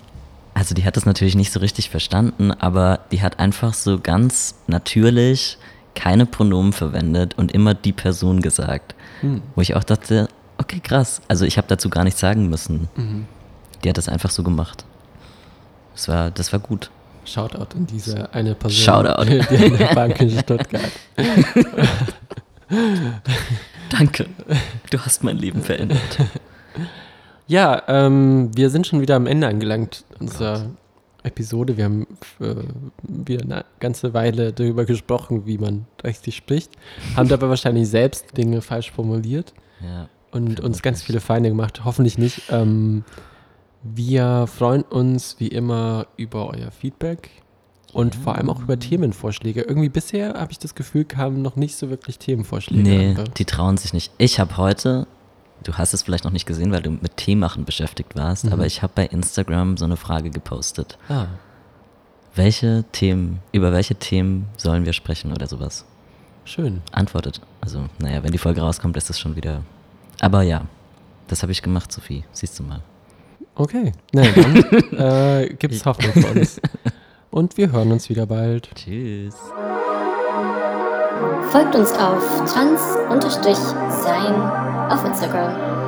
[SPEAKER 2] also die hat das natürlich nicht so richtig verstanden, aber die hat einfach so ganz natürlich keine Pronomen verwendet und immer die Person gesagt. Hm. Wo ich auch dachte, okay, krass. Also ich habe dazu gar nichts sagen müssen. Mhm. Die hat das einfach so gemacht. Das war, das war gut.
[SPEAKER 1] Shoutout an diese eine Person,
[SPEAKER 2] Shoutout.
[SPEAKER 1] die an der Bank in Stuttgart.
[SPEAKER 2] Danke. Du hast mein Leben verändert.
[SPEAKER 1] Ja, ähm, wir sind schon wieder am Ende angelangt unserer Episode. Wir haben äh, wieder eine ganze Weile darüber gesprochen, wie man richtig spricht, haben dabei wahrscheinlich selbst Dinge falsch formuliert ja, und uns ganz viele Feinde gemacht. Hoffentlich nicht. Ähm, wir freuen uns wie immer über euer Feedback und ja. vor allem auch über Themenvorschläge. Irgendwie bisher habe ich das Gefühl, kamen noch nicht so wirklich Themenvorschläge.
[SPEAKER 2] Nee, an. die trauen sich nicht. Ich habe heute, du hast es vielleicht noch nicht gesehen, weil du mit Teemachen beschäftigt warst, mhm. aber ich habe bei Instagram so eine Frage gepostet. Ah. Welche Themen, über welche Themen sollen wir sprechen oder sowas?
[SPEAKER 1] Schön.
[SPEAKER 2] Antwortet. Also, naja, wenn die Folge rauskommt, ist das schon wieder. Aber ja, das habe ich gemacht, Sophie. Siehst du mal.
[SPEAKER 1] Okay, na dann äh, gibt es Hoffnung für uns. Und wir hören uns wieder bald.
[SPEAKER 2] Tschüss.
[SPEAKER 3] Folgt uns auf trans-sein auf Instagram.